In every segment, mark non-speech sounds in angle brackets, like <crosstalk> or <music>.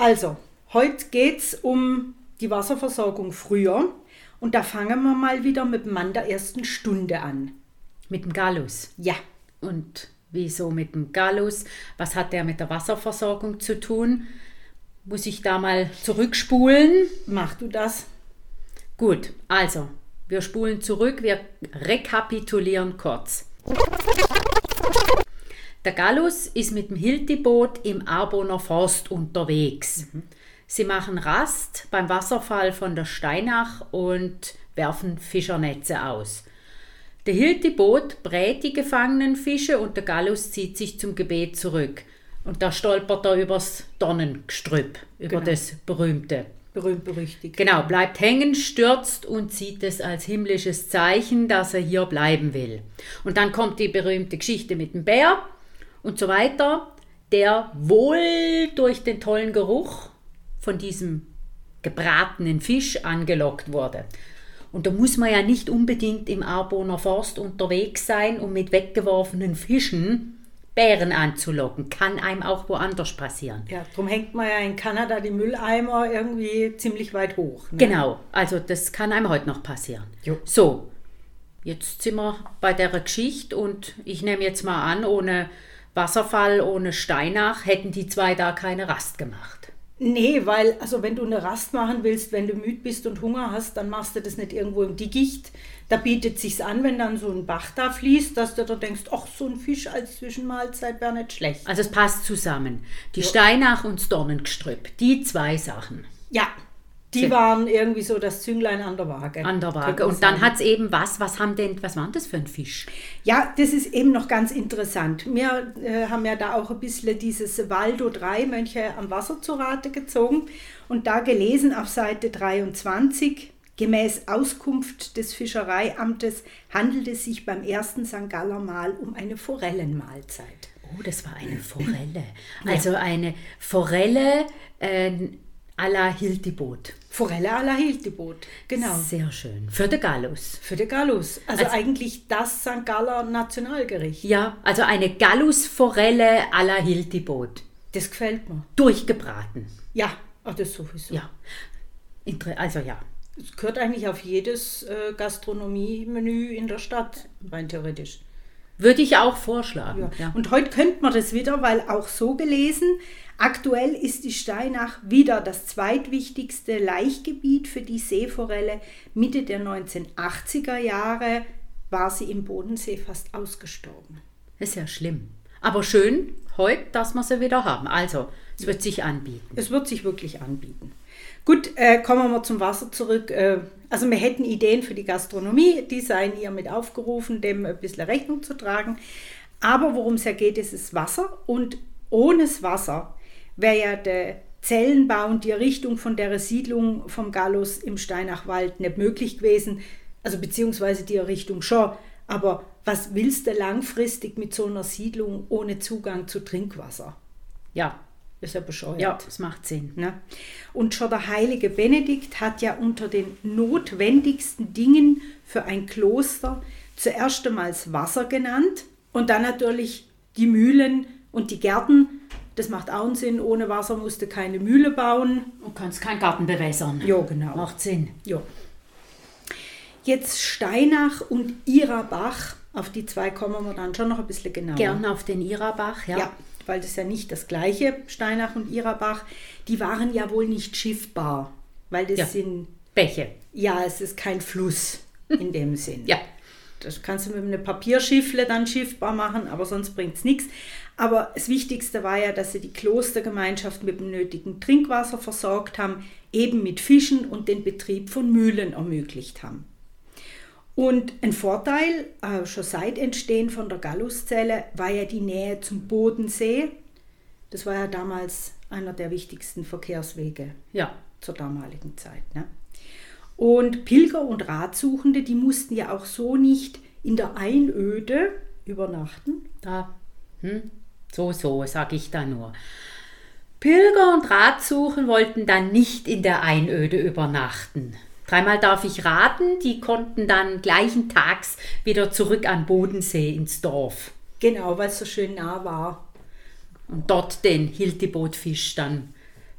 Also, heute geht es um die Wasserversorgung früher. Und da fangen wir mal wieder mit dem Mann der ersten Stunde an. Mit dem Gallus. Ja. Und wieso mit dem Gallus? Was hat der mit der Wasserversorgung zu tun? Muss ich da mal zurückspulen? Mach du das. Gut, also, wir spulen zurück, wir rekapitulieren kurz. Der Gallus ist mit dem Hiltiboot im Arboner Forst unterwegs. Mhm. Sie machen Rast beim Wasserfall von der Steinach und werfen Fischernetze aus. Der Hiltiboot brät die gefangenen Fische und der Gallus zieht sich zum Gebet zurück. Und da stolpert er übers Dornengestrüpp, über Genau. das berühmte. Berühmt berüchtigt. Genau, bleibt hängen, stürzt und sieht es als himmlisches Zeichen, dass er hier bleiben will. Und dann kommt die berühmte Geschichte mit dem Bär und so weiter, der wohl durch den tollen Geruch von diesem gebratenen Fisch angelockt wurde. Und da muss man ja nicht unbedingt im Arboner Forst unterwegs sein, um mit weggeworfenen Fischen Bären anzulocken. Kann einem auch woanders passieren. Ja, darum hängt man ja in Kanada die Mülleimer irgendwie ziemlich weit hoch. Ne? Genau, also das kann einem heute noch passieren. Jo. So, jetzt sind wir bei der Geschichte und ich nehme jetzt mal an, ohne Wasserfall, ohne Steinach hätten die zwei da keine Rast gemacht. Nee, weil, also wenn du eine Rast machen willst, wenn du müde bist und Hunger hast, dann machst du das nicht irgendwo im Dickicht. Da bietet sich's an, wenn dann so ein Bach da fließt, dass du da denkst, ach, so ein Fisch als Zwischenmahlzeit wäre nicht schlecht. Also es passt zusammen. Die Steinach und das Dornengestrüpp, die zwei Sachen Ja, die waren irgendwie so das Zünglein an der Waage. an der Waage. Und dann hat es eben was, was haben denn, was war denn das für ein Fisch? Ja, das ist eben noch ganz interessant. Wir äh, haben ja da auch ein bisschen dieses Waldo 3 Mönche am Wasser zu Rate gezogen und da gelesen auf Seite 23, gemäß Auskunft des Fischereiamtes handelt es sich beim ersten St. Galler Mahl um eine Forellenmahlzeit. Oh, das war eine <laughs> Forelle. Also eine Forelle äh, à la Hiltiboot. Forelle à la Hilteboot, genau. Sehr schön. Für den Gallus. Für den Gallus. Also, Also- eigentlich das St. Galler Nationalgericht. Ja, also eine Gallusforelle à la Hiltiboot. Das gefällt mir. Durchgebraten. Ja, ah, das sowieso. Ja. Also ja. Es gehört eigentlich auf jedes äh, Gastronomie-Menü in der Stadt, rein theoretisch. Würde ich auch vorschlagen. Ja. Ja. Und heute könnte man das wieder, weil auch so gelesen, aktuell ist die Steinach wieder das zweitwichtigste Laichgebiet für die Seeforelle. Mitte der 1980er Jahre war sie im Bodensee fast ausgestorben. Ist ja schlimm. Aber schön heute, dass wir sie wieder haben. Also, es wird sich anbieten. Es wird sich wirklich anbieten. Gut, äh, kommen wir mal zum Wasser zurück. Äh, also wir hätten Ideen für die Gastronomie, die seien ihr mit aufgerufen, dem ein bisschen Rechnung zu tragen. Aber worum es ja geht, ist das Wasser. Und ohne das Wasser wäre ja der Zellenbau und die Errichtung von der Siedlung vom Gallus im Steinachwald nicht möglich gewesen. Also beziehungsweise die Errichtung schon. Aber was willst du langfristig mit so einer Siedlung ohne Zugang zu Trinkwasser? Ja, Ist ja bescheuert. ja, es macht Sinn. Ne? Und schon der heilige Benedikt hat ja unter den notwendigsten Dingen für ein Kloster zuerst einmal das Wasser genannt und dann natürlich die Mühlen und die Gärten. Das macht auch einen Sinn. Ohne Wasser musste keine Mühle bauen. Du kannst keinen Garten bewässern. Ja, genau. Macht Sinn. Ja. Jetzt Steinach und Irabach, auf die zwei kommen wir dann schon noch ein bisschen genauer. Gern auf den Irabach, ja. Ja, weil das ja nicht das gleiche, Steinach und Irabach, die waren ja wohl nicht schiffbar, weil das Ja. sind, Bäche. ja, es ist kein Fluss in dem Sinn. Ja. Das kannst du mit einem Papierschiffle dann schiffbar machen, aber sonst bringt es nichts. Aber das Wichtigste war ja, dass sie die Klostergemeinschaft mit dem nötigen Trinkwasser versorgt haben, eben mit Fischen und den Betrieb von Mühlen ermöglicht haben. Und ein Vorteil, äh, schon seit Entstehen von der Galluszelle, war ja die Nähe zum Bodensee. Das war ja damals einer der wichtigsten Verkehrswege Ja. zur damaligen Zeit. Ne? Und Pilger und Ratsuchende, die mussten ja auch so nicht in der Einöde übernachten. Da, hm, so, so, sag ich da nur. Pilger und Ratsuchen wollten dann nicht in der Einöde übernachten. Dreimal darf ich raten, die konnten dann gleichen Tags wieder zurück an Bodensee ins Dorf Genau, weil es so schön nah war. und dort den Hiltibootfisch dann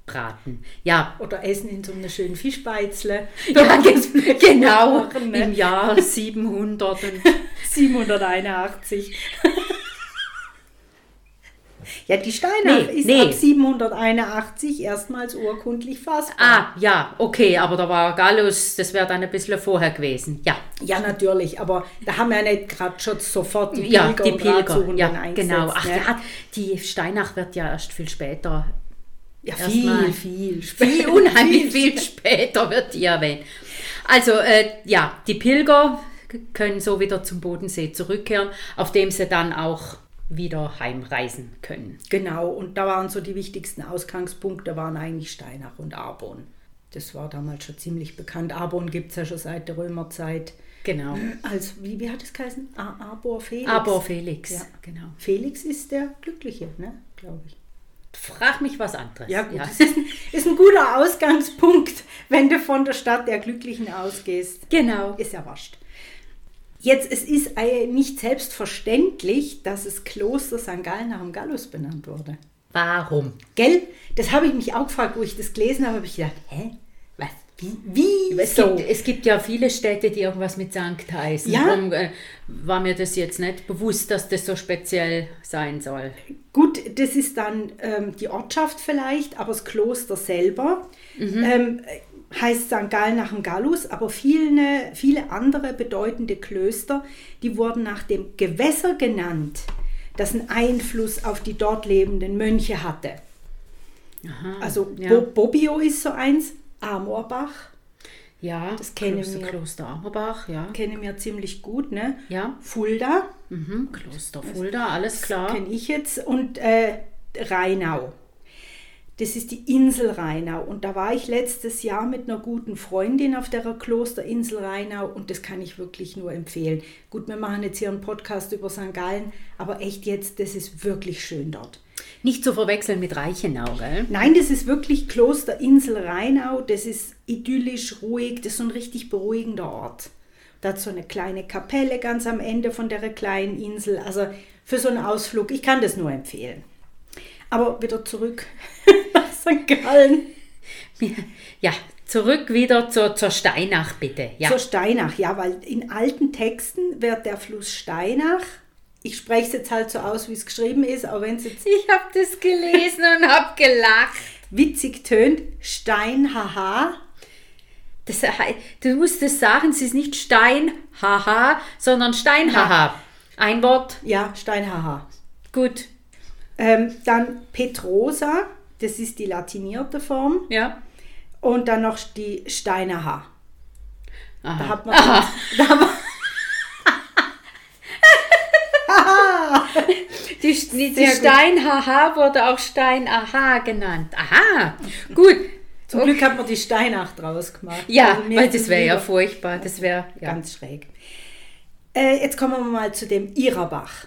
braten. Ja, Oder essen in so einer schönen Fischbeizle. <laughs> ja ge- genau, Machen, ne? im Jahr 700 und <laughs> 781. ja, die Steinach Nee, ist nee. ab 781 erstmals urkundlich fassbar. Ah, ja, okay, aber da war Gallus, das wäre dann ein bisschen vorher gewesen. Ja, Ja, natürlich, aber da haben wir ja nicht gerade schon sofort die ja, Pilger die und Pilger. Ratsuchenden Ja, eingesetzt. genau. Ach ne? ja, die Steinach wird ja erst viel später. ja viel, viel, <laughs> Viel, unheimlich <laughs> viel später wird die erwähnt. Also, äh, ja, die Pilger können so wieder zum Bodensee zurückkehren, auf dem sie dann auch wieder heimreisen können. Genau, und da waren so die wichtigsten Ausgangspunkte, waren eigentlich Steinach und Arbon. Das war damals schon ziemlich bekannt. Arbon gibt es ja schon seit der Römerzeit. Genau. Als, wie, wie hat es geheißen? Arbor Felix. Aber Felix, Ja. genau. Felix ist der Glückliche, ne? glaube ich. Frag mich was anderes. Ja, gut. Das ist ein, ist ein guter Ausgangspunkt, wenn du von der Stadt der Glücklichen ausgehst. Genau. Ist ja wurscht. Jetzt, es ist nicht selbstverständlich, dass das Kloster St. Gallen nach dem Gallus benannt wurde. Warum? Gell? Das habe ich mich auch gefragt, wo ich das gelesen habe, habe ich gedacht, hä? Was? Wie? Wie? Es, so? gibt, es gibt ja viele Städte, die irgendwas mit Sankt heißen. Ja. Darum äh, war mir das jetzt nicht bewusst, dass das so speziell sein soll. Gut, das ist dann ähm, die Ortschaft vielleicht, aber das Kloster selber ähm, heißt St. Gallen nach dem Gallus, aber viele, viele andere bedeutende Klöster, die wurden nach dem Gewässer genannt, das einen Einfluss auf die dort lebenden Mönche hatte. Aha, Also ja. Bo Bobbio ist so eins, Amorbach, ja, das kennen Kloster, wir. Kloster Amerbach, ja. kennen wir ziemlich gut, ne? Ja, Fulda, mhm. Kloster Fulda, alles klar. kenne ich jetzt, und äh, Rheinau. Das ist die Insel Rheinau. Und da war ich letztes Jahr mit einer guten Freundin auf der Klosterinsel Rheinau und das kann ich wirklich nur empfehlen. Gut, wir machen jetzt hier einen Podcast über St. Gallen, aber echt jetzt, das ist wirklich schön dort. Nicht zu verwechseln mit Reichenau, gell? Nein, das ist wirklich Klosterinsel Rheinau. Das ist idyllisch, ruhig. Das ist so ein richtig beruhigender Ort. Da hat so eine kleine Kapelle ganz am Ende von der kleinen Insel. Also für so einen Ausflug, ich kann das nur empfehlen. Aber wieder zurück <laughs> nach St. Gallen. Ja, zurück wieder zur, zur Steinach, bitte. Ja. Zur Steinach, ja, weil in alten Texten wird der Fluss Steinach, ich spreche es jetzt halt so aus, wie es geschrieben ist, auch wenn es jetzt Ich habe das gelesen und habe gelacht. witzig tönt, Steinhaha. Das, hei- du musst es sagen, es ist nicht Stein, haha, sondern Stein, haha. Ein Wort, Ja, Steinhaha. gut. Ähm, dann Petrosa, das ist die latinierte Form. Ja. Und dann noch die Steinerha. Da Aha. hat man. Da hat man <laughs> <laughs> Die, die, die Sehr gut. Stein, haha, wurde auch Stein, aha genannt. Aha, gut. zum Glück hat man die Steinach draus gemacht. Ja, Also weil das wäre ja furchtbar. Das wäre, ja. ganz schräg. Äh, jetzt kommen wir mal zu dem Irabach.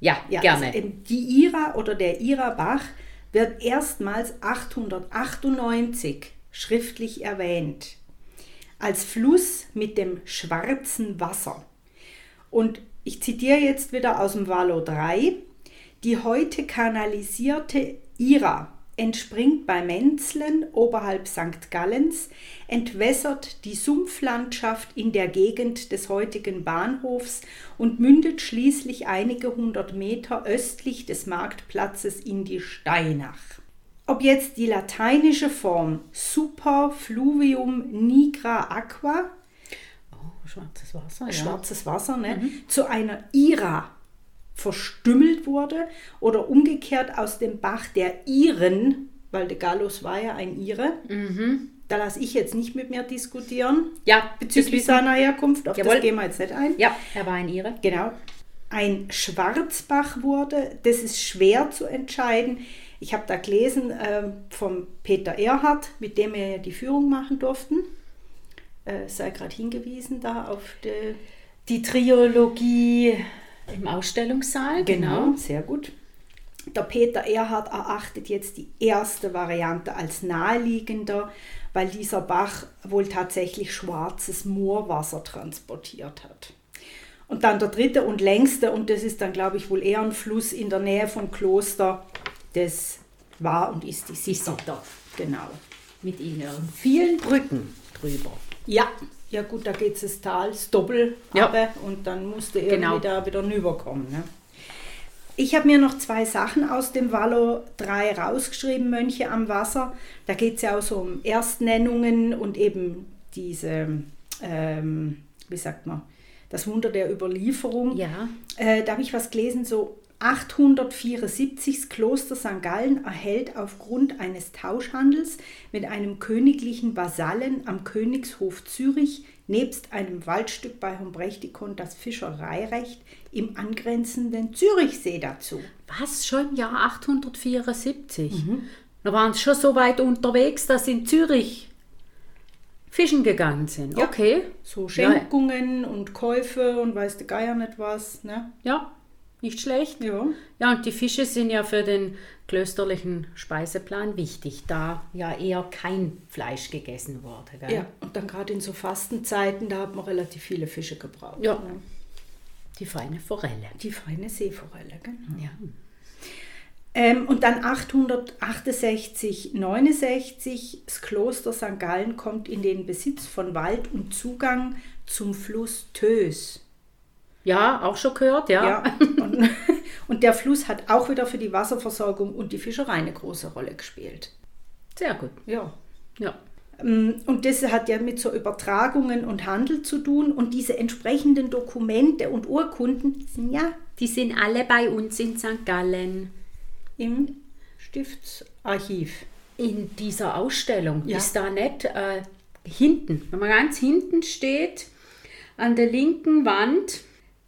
Ja, Ja, gerne. Also die Ira oder der Irabach wird erstmals 898 schriftlich erwähnt als Fluss mit dem schwarzen Wasser. Und ich zitiere jetzt wieder aus dem Wallo 3. Die heute kanalisierte Ira entspringt bei Menzlen oberhalb St. Gallens, entwässert die Sumpflandschaft in der Gegend des heutigen Bahnhofs und mündet schließlich einige hundert Meter östlich des Marktplatzes in die Steinach. Ob jetzt die lateinische Form Super Fluvium Nigra Aqua, oh, schwarzes Wasser, ja. schwarzes Wasser, ne, zu einer Ira verstümmelt wurde oder umgekehrt aus dem Bach der Iren, weil der Gallus war ja ein Ire. Da lasse ich jetzt nicht mit mir diskutieren Ja, bezüglich seiner Herkunft. Auf Jawohl. das gehen wir jetzt nicht ein. Ja, er war ein Ire. Genau. Ein Schwarzbach wurde, das ist schwer zu entscheiden. Ich habe da gelesen äh, vom Peter Erhard, mit dem wir ja die Führung machen durften. Äh, sei gerade hingewiesen da auf die, die Triologie im Ausstellungssaal. Genau, genau, sehr gut. Der Peter Erhard erachtet jetzt die erste Variante als naheliegender, weil dieser Bach wohl tatsächlich schwarzes Moorwasser transportiert hat. Und dann der dritte und längste, und das ist dann, glaube ich, wohl eher ein Fluss in der Nähe vom Kloster, das war und ist die Sitter. Genau. Mit ihren vielen Brücken drüber. Ja, ja gut, da geht es das Tal, Doppel ja. und dann musste irgendwie genau. da wieder rüberkommen. Ne? Ich habe mir noch zwei Sachen aus dem Wallo 3 rausgeschrieben, Mönche am Wasser. Da geht es ja auch so um Erstnennungen und eben diese, ähm, wie sagt man, das Wunder der Überlieferung. Ja. Äh, da habe ich was gelesen, so 874 das Kloster St. Gallen erhält aufgrund eines Tauschhandels mit einem königlichen Vasallen am Königshof Zürich nebst einem Waldstück bei Humbrechtikon das Fischereirecht im angrenzenden Zürichsee dazu. Was, schon im Jahr 874? Mhm. Da waren sie schon so weit unterwegs, dass sie in Zürich fischen gegangen sind. Ja. Okay. So Schenkungen ja. und Käufe und weiß der Geier nicht was. Ne? Ja, nicht schlecht. Ja. Ja, und die Fische sind ja für den klösterlichen Speiseplan wichtig, da ja eher kein Fleisch gegessen wurde. Gell? Ja, und dann gerade in so Fastenzeiten, da hat man relativ viele Fische gebraucht. Ja. Ne? Die feine Forelle. Die feine Seeforelle, genau. Ja. Ähm, und dann 868, 69, das Kloster St. Gallen kommt in den Besitz von Wald und Zugang zum Fluss Tös. Ja, auch schon gehört, ja. ja und, und, der Fluss hat auch wieder für die Wasserversorgung und die Fischerei eine große Rolle gespielt. Sehr gut. Ja. Ja. Ähm, und das hat ja mit so Übertragungen und Handel zu tun. Und diese entsprechenden Dokumente und Urkunden sind ja. Die sind alle bei uns in St. Gallen im Stiftsarchiv. In dieser Ausstellung ja. ist da nicht äh, hinten, wenn man ganz hinten steht, an der linken Wand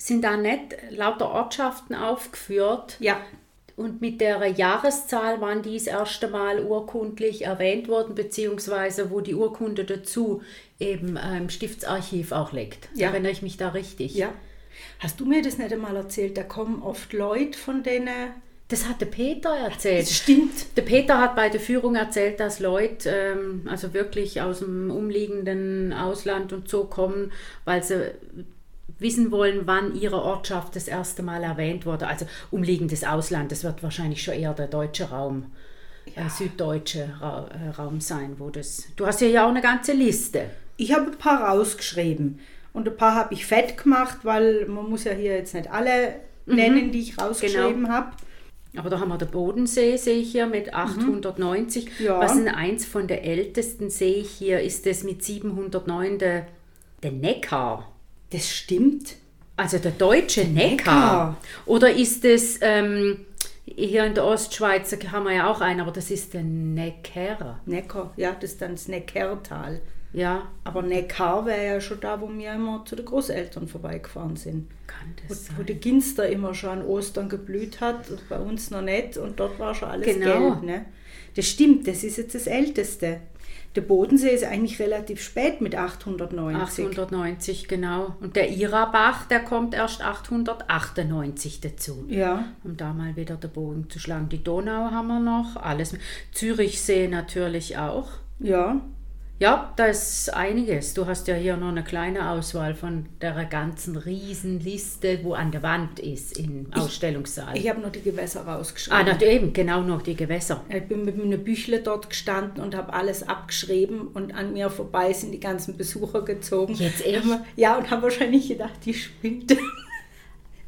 sind da nicht lauter Ortschaften aufgeführt. Ja. Und mit der Jahreszahl, wann dies erste Mal urkundlich erwähnt worden, beziehungsweise wo die Urkunde dazu eben äh, im Stiftsarchiv auch liegt. Ja. Erinnere ich mich da richtig? Ja. Hast du mir das nicht einmal erzählt? Da kommen oft Leute von denen das hat der Peter erzählt. Das stimmt. Der Peter hat bei der Führung erzählt, dass Leute ähm, also wirklich aus dem umliegenden Ausland und so kommen, weil sie wissen wollen, wann ihre Ortschaft das erste Mal erwähnt wurde. Also umliegendes Ausland, das wird wahrscheinlich schon eher der deutsche Raum, ja. äh, süddeutsche Ra äh, Raum sein, wo das. Du hast ja ja auch eine ganze Liste. Ich habe ein paar rausgeschrieben und ein paar habe ich fett gemacht, weil man muss ja hier jetzt nicht alle mhm. nennen, die ich rausgeschrieben genau. habe. Aber da haben wir den Bodensee, sehe ich hier, mit 890. Mhm. Ja. Was ist eins von der ältesten, sehe ich hier, ist das mit 709 der, der Neckar. Das stimmt. Also der deutsche Neckar. Neckar. Oder ist es, ähm, hier in der Ostschweiz haben wir ja auch einen, aber das ist der Neckar. Neckar, ja, das ist dann das Neckartal. Ja. Aber Neckar wäre ja schon da, wo wir immer zu den Großeltern vorbeigefahren sind. Kann das wo, sein? Wo die Ginster immer schon an Ostern geblüht hat, bei uns noch nicht und dort war schon alles genau. gelb. Ne? Das stimmt, das ist jetzt das Älteste. Der Bodensee ist eigentlich relativ spät mit 890. 890, genau. Und der Irabach, der kommt erst 898 dazu. Ja. Um da mal wieder den Bogen zu schlagen. Die Donau haben wir noch, alles. Zürichsee natürlich auch. Ja. Ja, da ist einiges. Du hast ja hier noch eine kleine Auswahl von der ganzen Riesenliste, wo an der Wand ist im ich, Ausstellungssaal. Ich habe noch die Gewässer rausgeschrieben. Ah, na, eben, genau noch die Gewässer. Ich bin mit einem Büchle dort gestanden und habe alles abgeschrieben und an mir vorbei sind die ganzen Besucher gezogen. Jetzt echt? Ja, und habe wahrscheinlich gedacht, die spinnt. <laughs>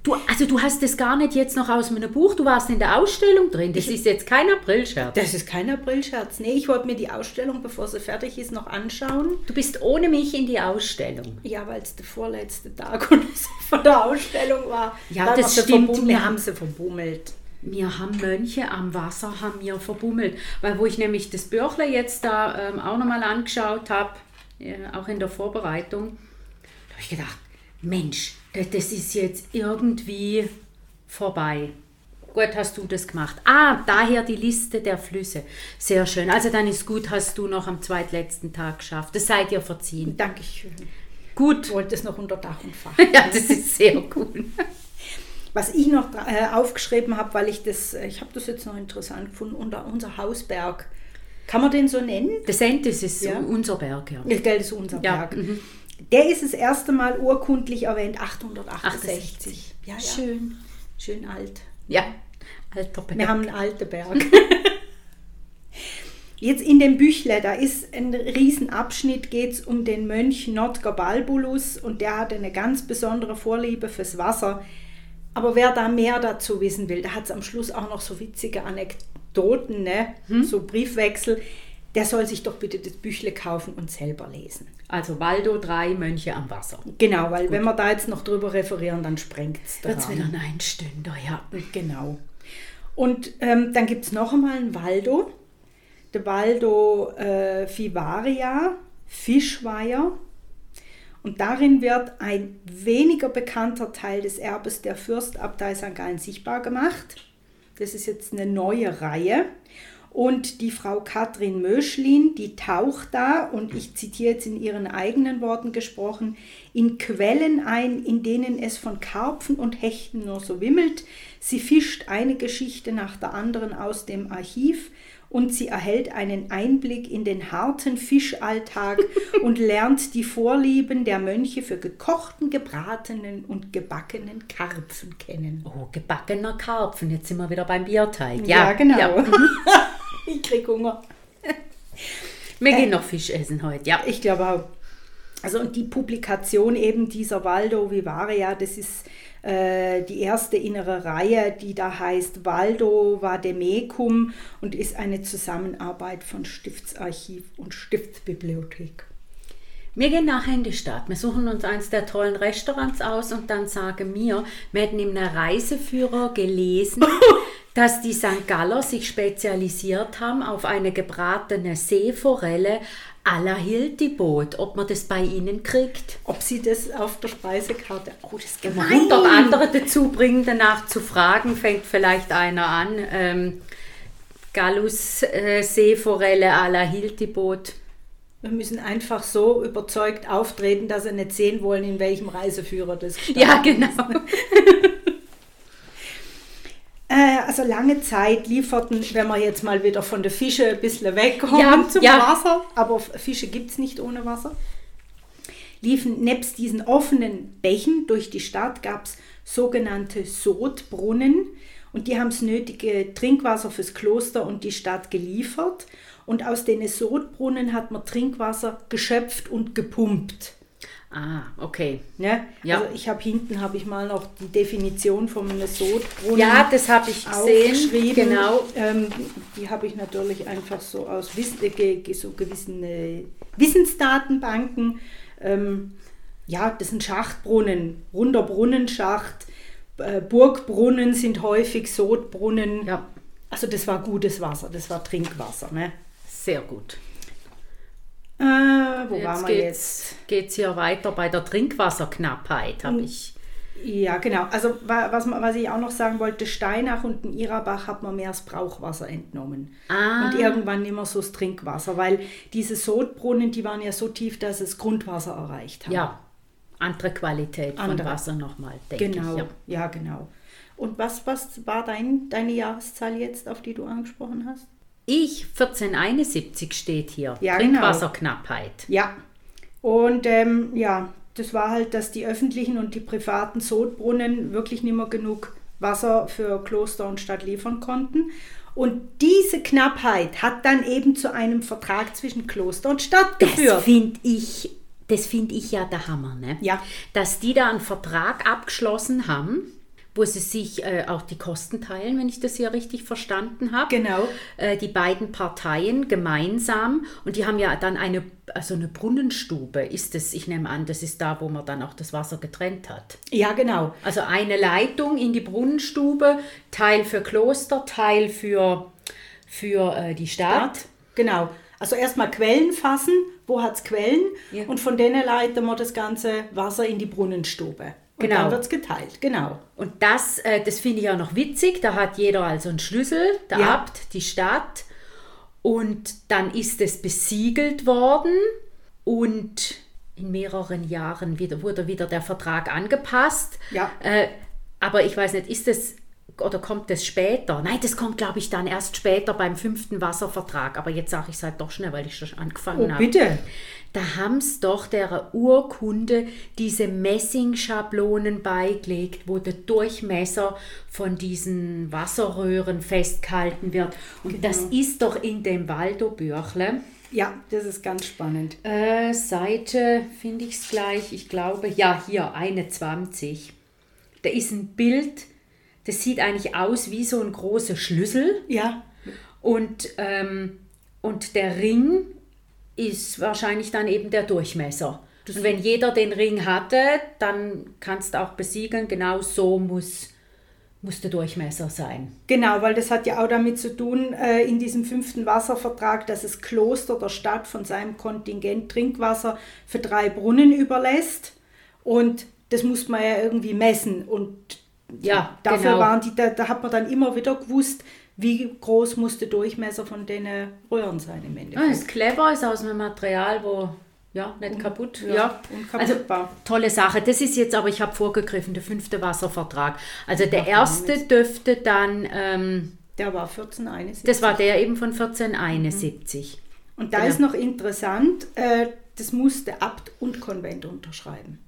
Du, also du hast das gar nicht jetzt noch aus meinem Buch, du warst in der Ausstellung drin. Das ich, ist jetzt kein Aprilscherz. Das ist kein Aprilscherz. Nee, ich wollte mir die Ausstellung, bevor sie fertig ist, noch anschauen. Du bist ohne mich in die Ausstellung. Ja, weil es der vorletzte Tag <laughs> von der Ausstellung war. Ja, das stimmt. Wir haben sie verbummelt. Wir haben Mönche am Wasser haben wir verbummelt. Weil wo ich nämlich das Bürchle jetzt da ähm, auch nochmal angeschaut habe, äh, auch in der Vorbereitung, da habe ich gedacht, Mensch, das ist jetzt irgendwie vorbei. gut hast du das gemacht. Ah, daher die Liste der Flüsse. Sehr schön. Also dann ist gut, hast du noch am zweitletzten Tag geschafft. Das seid ihr verziehen. Dankeschön. Gut. Ich wollte es noch unter Dach und Fach. <laughs> ja, das ist sehr cool. Was ich noch äh, aufgeschrieben habe, weil ich das, äh, ich habe das jetzt noch interessant gefunden, unter unser Hausberg. Kann man den so nennen? Das Entis ist Ja. unser Berg, ja. Das ist unser Ja, Berg. mhm. Der ist das erste Mal urkundlich erwähnt, 868. Ja, ja. Schön. Schön alt. Ja, alter Berg. Wir haben einen alten Berg. <laughs> Jetzt in dem Büchle, da ist ein Riesenabschnitt, geht es um den Mönch Notker Balbulus und der hatte eine ganz besondere Vorliebe fürs Wasser. Aber wer da mehr dazu wissen will, da hat es am Schluss auch noch so witzige Anekdoten, ne? so Briefwechsel. Der soll sich doch bitte das Büchle kaufen und selber lesen. Also Waldo, drei Mönche am Wasser. Genau, weil wenn wir da jetzt noch drüber referieren, dann sprengt es Wird's wieder ein Einstünder, ja. Genau. Und ähm, dann gibt es noch einmal einen Waldo, der Waldo äh, Fivaria, Fischweiher. Und darin wird ein weniger bekannter Teil des Erbes der Fürstabtei St. Gallen sichtbar gemacht. Das ist jetzt eine neue Reihe. Und die Frau Katrin Möschlin, die taucht da, und ich zitiere jetzt in ihren eigenen Worten gesprochen, in Quellen ein, in denen es von Karpfen und Hechten nur so wimmelt. Sie fischt eine Geschichte nach der anderen aus dem Archiv und sie erhält einen Einblick in den harten Fischalltag <laughs> und lernt die Vorlieben der Mönche für gekochten, gebratenen und gebackenen Karpfen kennen. Oh, gebackener Karpfen. Jetzt sind wir wieder beim Bierteig. Ja, genau. Ja. <laughs> ich krieg Hunger. <laughs> Wir gehen noch Fisch essen heute, ja. Ich glaube auch. Also und die Publikation eben dieser Waldo Vivaria, das ist äh, die erste innere Reihe, die da heißt Waldo Vademecum und ist eine Zusammenarbeit von Stiftsarchiv und Stiftsbibliothek. Wir gehen nachher in die Stadt. Wir suchen uns eins der tollen Restaurants aus und dann sagen wir, wir hätten in einem Reiseführer gelesen, <laughs> dass die St. Galler sich spezialisiert haben auf eine gebratene Seeforelle à la Hiltibot. Ob man das bei ihnen kriegt? Ob sie das auf der Speisekarte, oh, das ist gemein. 100 andere dazu bringen, danach zu fragen, fängt vielleicht einer an. Ähm, Gallus äh, Seeforelle à la Hiltibot. Wir müssen einfach so überzeugt auftreten, dass sie nicht sehen wollen, in welchem Reiseführer das <laughs> Ja, genau. <laughs> Äh, also lange Zeit lieferten, wenn wir jetzt mal wieder von der Fische ein bisschen wegkommen Ja, zum ja. Wasser, aber Fische gibt es nicht ohne Wasser, liefen nebst diesen offenen Bächen durch die Stadt, gab es sogenannte Sodbrunnen und die haben das nötige Trinkwasser fürs Kloster und die Stadt geliefert und aus den Sodbrunnen hat man Trinkwasser geschöpft und gepumpt. Ah, okay. Ne? Ja. Also ich habe hinten habe ich mal noch die Definition vom Sodbrunnen Ja, das habe ich gesehen. Genau. Ähm, die habe ich natürlich einfach so aus Wiss äh, so gewissen äh, Wissensdatenbanken. Ähm, ja, das sind Schachtbrunnen, runder Brunnenschacht. Äh, Burgbrunnen sind häufig Sodbrunnen. Ja, Also das war gutes Wasser, das war Trinkwasser. Ne? Sehr gut. Äh, wo Jetzt waren wir jetzt? geht's, geht's hier weiter bei der Trinkwasserknappheit, habe ich. Ja, genau. Also wa- was, was ich auch noch sagen wollte, Steinach und den Irabach hat man mehr das Brauchwasser entnommen. Ah. Und irgendwann nicht mehr so das Trinkwasser, weil diese Sodbrunnen, die waren ja so tief, dass es Grundwasser erreicht haben. Ja, andere Qualität von Andere. Wasser nochmal, denke genau. ich. Ja. Ja. genau. Und was, was war dein, deine Jahreszahl jetzt, auf die du angesprochen hast? Ich, 1471 steht hier. Ja, genau. Trinkwasserknappheit. Ja. Und ähm, ja, das war halt, dass die öffentlichen und die privaten Sodbrunnen wirklich nicht mehr genug Wasser für Kloster und Stadt liefern konnten. Und diese Knappheit hat dann eben zu einem Vertrag zwischen Kloster und Stadt Das geführt. finde ich, das finde ich ja der Hammer, ne? Ja. Dass die da einen Vertrag abgeschlossen haben, wo sie sich äh, auch die Kosten teilen, wenn ich das hier richtig verstanden habe. Genau. Äh, die beiden Parteien gemeinsam und die haben ja dann eine, also eine Brunnenstube, ist es, ich nehme an, das ist da, wo man dann auch das Wasser getrennt hat. Ja, genau. Also eine Leitung in die Brunnenstube, Teil für Kloster, Teil für, für äh, die Stadt. Genau. Also erstmal Quellen fassen. Wo hat es Quellen? Ja. Und von denen leiten wir das ganze Wasser in die Brunnenstube. Und Genau. dann wird es geteilt, genau. Und das, äh, das finde ich auch noch witzig. Da hat jeder also einen Schlüssel, der Ja. Abt, die Stadt. Und dann ist es besiegelt worden und in mehreren Jahren wieder, wurde wieder der Vertrag angepasst. Ja. Äh, aber ich weiß nicht, ist es oder kommt es später? Nein, das kommt, glaube ich, dann erst später beim fünften Wasservertrag. Aber jetzt sage ich es halt doch schnell, weil ich schon angefangen Oh, habe. bitte. Da haben es doch der Urkunde diese Messingschablonen beigelegt, wo der Durchmesser von diesen Wasserröhren festgehalten wird. Und das ist doch in dem Waldo-Büchle. Ja, das ist ganz spannend. Äh, Seite finde ich es gleich, ich glaube, ja, hier, 21. Da ist ein Bild, das sieht eigentlich aus wie so ein großer Schlüssel. Ja, Und, ähm, und der Ring ist wahrscheinlich dann eben der Durchmesser. Und wenn jeder den Ring hatte, dann kannst du auch besiegeln, genau so muss, muss der Durchmesser sein. Genau, weil das hat ja auch damit zu tun, äh, in diesem fünften Wasservertrag, dass das Kloster der Stadt von seinem Kontingent Trinkwasser für drei Brunnen überlässt. Und das muss man ja irgendwie messen. Und Ja, dafür genau. waren die, da, da hat man dann immer wieder gewusst, wie groß muss der Durchmesser von den Röhren sein im Ah, Endeffekt. ist clever, ist aus einem Material, wo ja nicht kaputt. ja, Ja, unkaputtbar. Also tolle Sache. Das ist jetzt aber, ich habe vorgegriffen, der fünfte Wasservertrag. Also der erste dürfte dann, ähm, Der war 1471. das war der eben von 1471. Und da Genau. ist noch interessant, äh, das musste Abt und Konvent unterschreiben.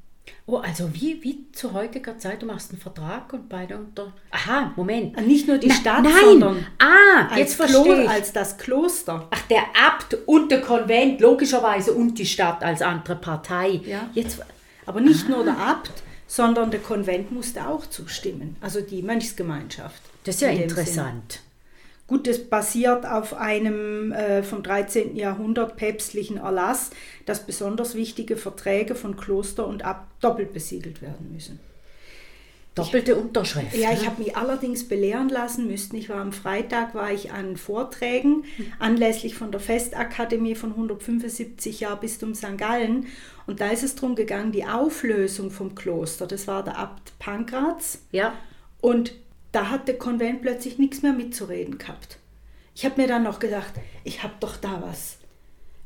Oh, also wie, wie zu heutiger Zeit, du machst einen Vertrag und beide unter. Aha, Moment. Äh, Nicht nur die Na, Stadt, nein. sondern Ah, jetzt verstehe ich. als das Kloster. Ach, der Abt und der Konvent, logischerweise, und die Stadt als andere Partei. Ja. Jetzt, Aber nicht nur der Abt, sondern der Konvent musste auch zustimmen. Also die Mönchsgemeinschaft. das ist ja in interessant. Gut, das basiert auf einem äh, vom 13. Jahrhundert päpstlichen Erlass, dass besonders wichtige Verträge von Kloster und Abt doppelt besiegelt werden müssen. Doppelte Unterschrift. Ja, ich ne? habe mich allerdings belehren lassen müssen. Ich war am Freitag war ich an Vorträgen anlässlich von der Festakademie von 175 Jahr Bistum St. Gallen und da ist es darum gegangen, die Auflösung vom Kloster. Das war der Abt Pankraz Ja. und da hat der Konvent plötzlich nichts mehr mitzureden gehabt. Ich habe mir dann noch gedacht, ich habe doch da was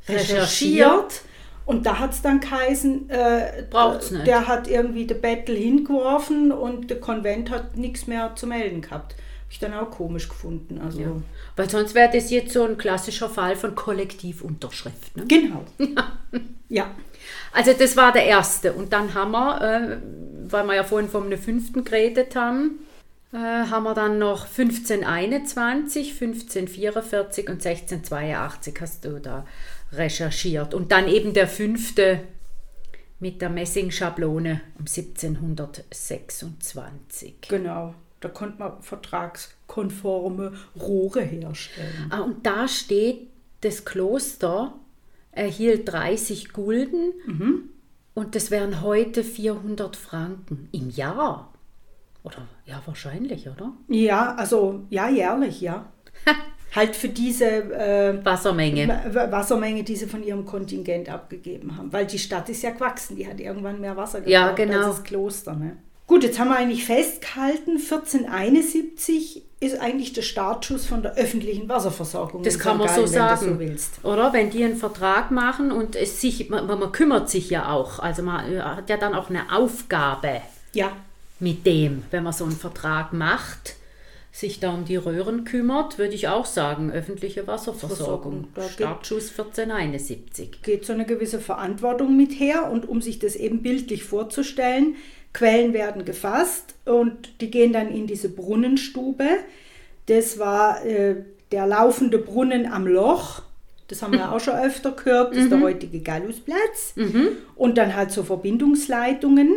Recherchiert. Und da hat es dann geheißen, äh, Braucht's nicht. der hat irgendwie den Bettel hingeworfen und der Konvent hat nichts mehr zu melden gehabt. Habe ich dann auch komisch gefunden. Also Weil sonst wäre das jetzt so ein klassischer Fall von Kollektivunterschrift. Ne? genau. <laughs> ja. Also das war der erste. Und dann haben wir, äh, weil wir ja vorhin vom fünften geredet haben, äh, haben wir dann noch 1521, 1544 und 1682 hast du da recherchiert. Und dann eben der fünfte mit der Messingschablone um 1726. Genau. Da konnte man vertragskonforme Rohre herstellen. Ah, und da steht, das Kloster erhielt 30 Gulden und das wären heute 400 Franken im Jahr. Oder ja, wahrscheinlich, oder? Ja, also ja, jährlich, ja. halt für diese äh, Wassermenge. Wa- Wassermenge, die sie von ihrem Kontingent abgegeben haben. Weil die Stadt ist ja gewachsen, die hat irgendwann mehr Wasser gebraucht Ja, genau. als das Kloster. Ne? Gut, jetzt haben wir eigentlich festgehalten, 1471 ist eigentlich der Startschuss von der öffentlichen Wasserversorgung. Das kann man so Gallen, wenn du sagen. so willst. Oder wenn die einen Vertrag machen und es sich, man, man kümmert sich ja auch. Also man äh, hat ja dann auch eine Aufgabe Ja, mit dem, wenn man so einen Vertrag macht, sich da um die Röhren kümmert, würde ich auch sagen, öffentliche Wasserversorgung. Startschuss 1471. geht so eine gewisse Verantwortung mit her und um sich das eben bildlich vorzustellen, Quellen werden gefasst und die gehen dann in diese Brunnenstube. Das war äh, der laufende Brunnen am Loch. Das haben wir <laughs> auch schon öfter gehört. Das ist der heutige Gallusplatz. Und dann halt so Verbindungsleitungen.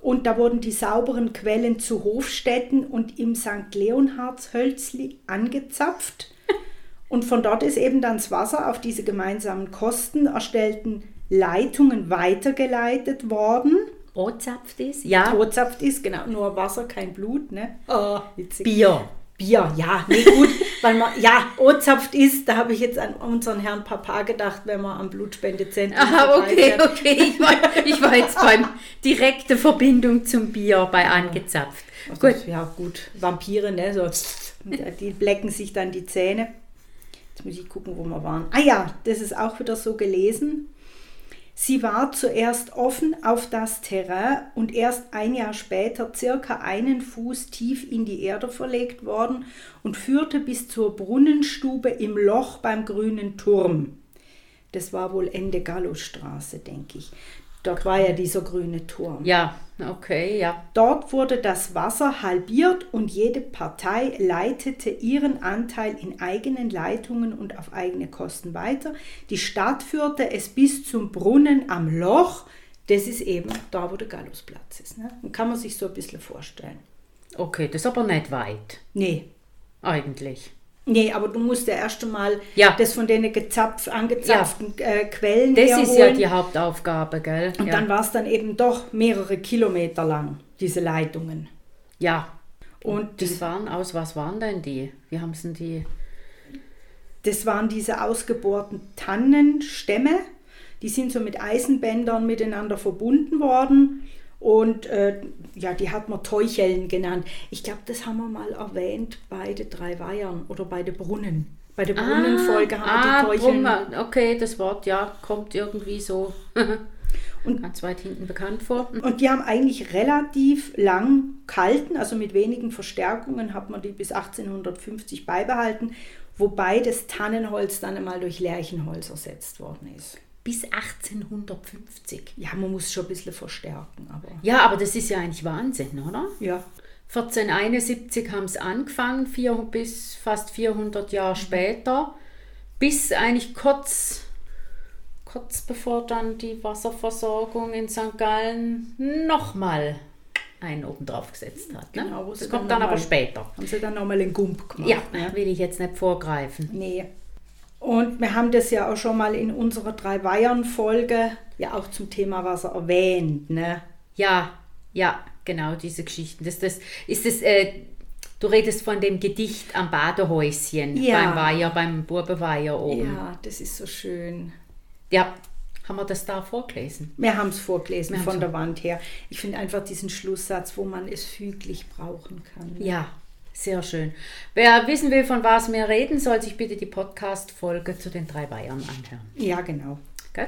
Und da wurden die sauberen Quellen zu Hofstätten und im St. Leonhardshölzli angezapft. <laughs> Und von dort ist eben dann das Wasser auf diese gemeinsamen Kosten erstellten Leitungen weitergeleitet worden. O-zapft ist? Ja. Tozapft ist, genau, nur Wasser, kein Blut, ne? Oh, witzig. Bier. Bier, ja, nee, gut, <laughs> weil man, ja, O-Zapft ist, da habe ich jetzt an unseren Herrn Papa gedacht, wenn man am Blutspendezentrum Aha, okay, vorbeifährt. okay. Ich war, ich war jetzt beim <laughs> direkte Verbindung zum Bier bei angezapft. Also, Gut. Ja, gut, Vampire, ne, so, die blecken sich dann die Zähne. Jetzt muss ich gucken, wo wir waren. Ah ja, das ist auch wieder so gelesen. Sie war zuerst offen auf das Terrain und erst ein Jahr später circa einen Fuß tief in die Erde verlegt worden und führte bis zur Brunnenstube im Loch beim grünen Turm. Das war wohl Ende Gallusstraße, denke ich. Dort war ja dieser grüne Turm. Ja, okay, ja. Dort wurde das Wasser halbiert und jede Partei leitete ihren Anteil in eigenen Leitungen und auf eigene Kosten weiter. Die Stadt führte es bis zum Brunnen am Loch. Das ist eben da, wo der Gallusplatz ist. Ne? Und kann man sich so ein bisschen vorstellen. Okay, das ist aber nicht weit, Nee, eigentlich. Nee, aber du musst ja erst einmal Ja. das von den gezapf, angezapften äh, Quellen Das herholen. ist ja die Hauptaufgabe, gell? und ja. dann war es dann eben doch mehrere Kilometer lang, diese Leitungen. ja. Und Das waren aus, was waren denn die? Wie haben sie denn die? Das waren diese ausgebohrten Tannenstämme. Die sind so mit Eisenbändern miteinander verbunden worden. Und äh, ja, die hat man Teucheln genannt. Ich glaube, das haben wir mal erwähnt bei den drei Weihern oder bei den Brunnen. Bei der Brunnenfolge haben wir ah, die Teucheln. Brummer. Okay, das Wort, ja, kommt irgendwie so <laughs> Und- ganz weit hinten bekannt vor. Und die haben eigentlich relativ lang gehalten, also mit wenigen Verstärkungen hat man die bis 1850 beibehalten, wobei das Tannenholz dann einmal durch Lärchenholz ersetzt worden ist. Bis 1850. Ja, man muss schon ein bisschen verstärken, aber Ja, aber das ist ja eigentlich Wahnsinn, oder? ja. 1471 haben sie angefangen, vier, bis fast 400 Jahre später, bis eigentlich kurz, kurz bevor dann die Wasserversorgung in St. Gallen nochmal einen oben drauf gesetzt hat. Ne? Genau, das dann kommt dann aber nochmal- später. Haben sie dann nochmal einen Gump gemacht. Ja, ne? will ich jetzt nicht vorgreifen. Nee. Und wir haben das ja auch schon mal in unserer drei Weihern-Folge ja auch zum Thema Wasser erwähnt. Ne? Ja, ja, genau, diese Geschichten. Das, das, ist das, äh, du redest von dem Gedicht am Badehäuschen Ja. beim Weiher, beim Burbenweiher oben. Ja, das ist so schön. ja, haben wir das da vorgelesen? Wir haben es vorgelesen Wir von der Wand her. Ich finde einfach diesen Schlusssatz, wo man es füglich brauchen kann. Ja, sehr schön. Wer wissen will, von was wir reden, soll sich bitte die Podcast-Folge zu den drei Bayern anhören. Ja, genau. Gell?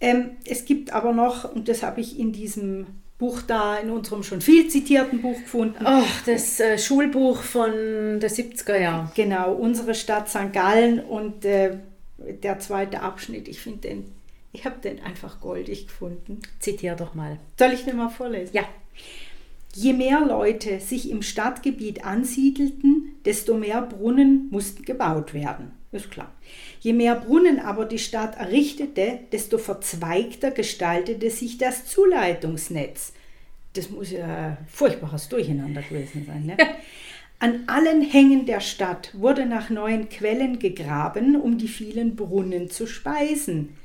Ähm, es gibt aber noch, und das habe ich in diesem Buch da, in unserem schon viel zitierten Buch gefunden, Ach, das äh, Schulbuch von der 70er Jahren. Genau, unsere Stadt St. Gallen und äh, der zweite Abschnitt, ich finde den, ich habe den einfach goldig gefunden. Zitier doch mal. Soll ich den mal vorlesen? Ja. Je mehr Leute sich im Stadtgebiet ansiedelten, desto mehr Brunnen mussten gebaut werden. Ist klar. Je mehr Brunnen aber die Stadt errichtete, desto verzweigter gestaltete sich das Zuleitungsnetz. Das muss ja furchtbares Durcheinander gewesen sein. Ne? <laughs> An allen Hängen der Stadt wurde nach neuen Quellen gegraben, um die vielen Brunnen zu speisen.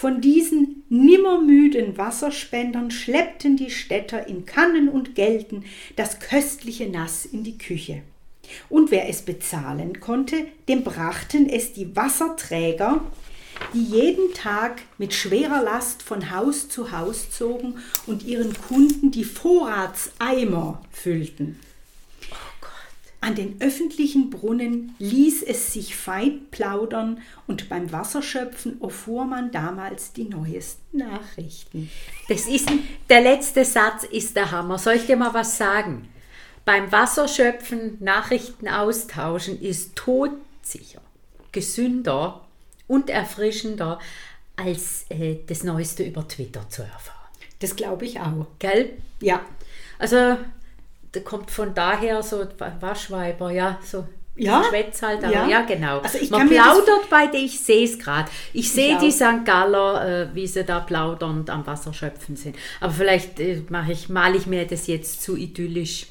Von diesen nimmermüden Wasserspendern schleppten die Städter in Kannen und Gelten das köstliche Nass in die Küche. Und wer es bezahlen konnte, dem brachten es die Wasserträger, die jeden Tag mit schwerer Last von Haus zu Haus zogen und ihren Kunden die Vorratseimer füllten. An den öffentlichen Brunnen ließ es sich fein plaudern und beim Wasserschöpfen erfuhr man damals die neuesten Nachrichten. Das ist, der letzte Satz ist der Hammer. Soll ich dir mal was sagen? Beim Wasserschöpfen, Nachrichten austauschen ist todsicher, gesünder und erfrischender, als äh, das Neueste über Twitter zu erfahren. Das glaube ich auch. Gell? Ja, Also, da kommt von daher so Waschweiber, ja, so. Ja? Schwätz halt, aber Ja. ja, genau. Also ich Man plaudert bei dir, ich sehe es gerade. Ich sehe die St. Galler, äh, wie sie da plaudernd am Wasser schöpfen sind. Aber vielleicht äh, mache ich, male ich mir das jetzt zu idyllisch,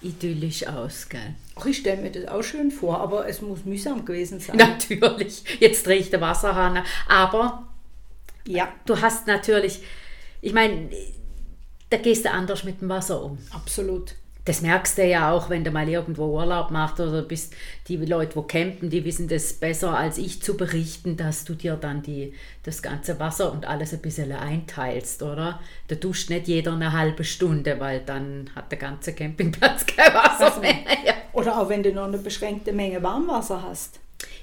idyllisch aus, gell? Ach, ich stelle mir das auch schön vor, aber es muss mühsam gewesen sein. <laughs> Natürlich, jetzt drehe ich der Wasserhahn. Aber Ja, du hast natürlich, ich meine, da gehst du anders mit dem Wasser um. absolut. Das merkst du ja auch, wenn du mal irgendwo Urlaub machst oder bist die Leute, wo campen, die wissen das besser als ich zu berichten, dass du dir dann die, das ganze Wasser und alles ein bisschen einteilst, oder? Da duscht nicht jeder eine halbe Stunde, weil dann hat der ganze Campingplatz <laughs> kein Wasser mehr. Ja. Oder auch wenn du noch eine beschränkte Menge Warmwasser hast.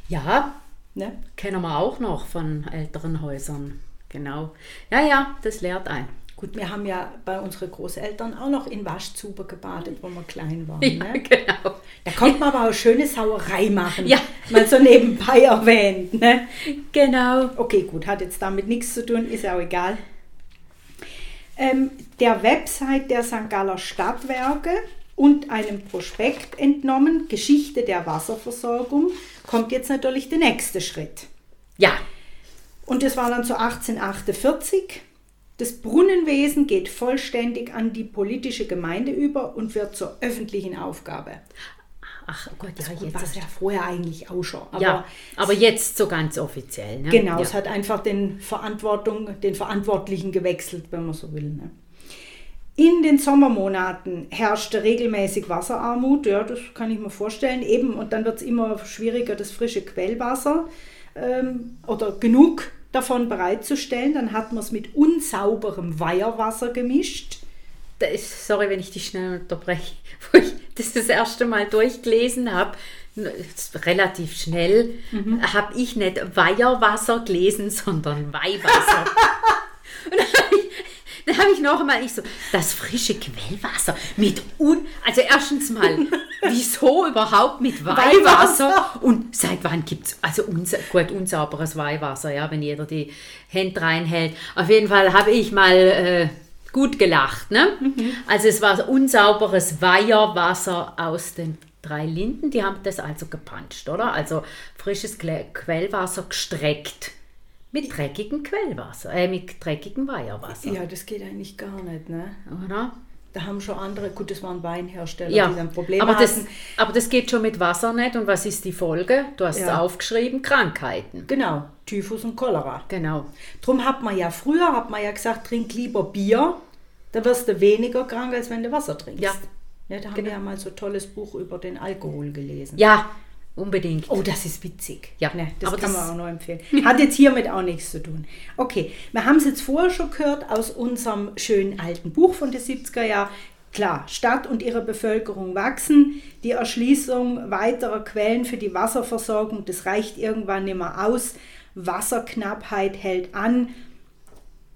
Ja, Ne? kennen wir auch noch von älteren Häusern. Genau. Ja, ja, das lehrt ein. Gut, wir haben ja bei unseren Großeltern auch noch in Waschzuber gebadet, wo wir klein waren. Ja, Ne? genau. Da konnte man aber auch schöne Sauerei machen. Ja. Mal so nebenbei erwähnt. Ne? Genau. Okay, gut, hat jetzt damit nichts zu tun, ist auch egal. Ähm, der Website der St. Galler Stadtwerke und einem Prospekt entnommen, Geschichte der Wasserversorgung, kommt jetzt natürlich der nächste Schritt. Ja, Und das war dann so 1848. Das Brunnenwesen geht vollständig an die politische Gemeinde über und wird zur öffentlichen Aufgabe. ach oh Gott, ja, Gut, jetzt. was ja vorher eigentlich auch schon. Aber ja, aber jetzt so ganz offiziell. Ne? Genau, ja. es hat einfach den, Verantwortung, den Verantwortlichen gewechselt, wenn man so will. Ne? In den Sommermonaten herrschte regelmäßig Wasserarmut, ja, das kann ich mir vorstellen. Eben, und dann wird es immer schwieriger, das frische Quellwasser ähm, oder genug davon bereitzustellen. Dann hat man es mit unsauberem Weierwasser gemischt. Ist, sorry, wenn ich dich schnell unterbreche, <laughs> wo ich das das erste Mal durchgelesen habe, relativ schnell, Mhm. habe ich nicht Weiherwasser gelesen, sondern Weihwasser. <laughs> <laughs> Dann habe ich, noch einmal, ich so, das frische Quellwasser mit un... Also erstens mal, <laughs> wieso überhaupt mit Weihwasser? Und seit wann gibt es, also uns, gut, unsauberes Weihwasser, ja, wenn jeder die Hände reinhält. Auf jeden Fall habe ich mal... Äh, gut gelacht. Ne? Also es war unsauberes Weiherwasser aus den drei Linden. Die haben das also gepanscht, oder? Also frisches Quellwasser gestreckt. Mit dreckigem Quellwasser, äh, mit dreckigem Weiherwasser. Ja, das geht eigentlich gar nicht. Ne? Oder? Da haben schon andere, gut, das waren Weinhersteller, Ja, die dann Probleme aber das, hatten. aber das geht schon mit Wasser nicht. Und was ist die Folge? Du hast es Ja. aufgeschrieben, Krankheiten. Genau, Typhus und Cholera. Genau. Drum hat man ja früher hat man ja gesagt, trink lieber Bier, da wirst du weniger krank, als wenn du Wasser trinkst. Ja. Ja, da haben Genau. wir ja mal so ein tolles Buch über den Alkohol gelesen. Ja, unbedingt. Oh, das ist witzig. Ja, ne, das kann das- man auch noch empfehlen. Hat jetzt hiermit auch nichts zu tun. Okay, wir haben es jetzt vorher schon gehört aus unserem schönen alten Buch von den 70er Jahren. Klar, Stadt und ihre Bevölkerung wachsen. Die Erschließung weiterer Quellen für die Wasserversorgung, das reicht irgendwann nicht mehr aus. Wasserknappheit hält an.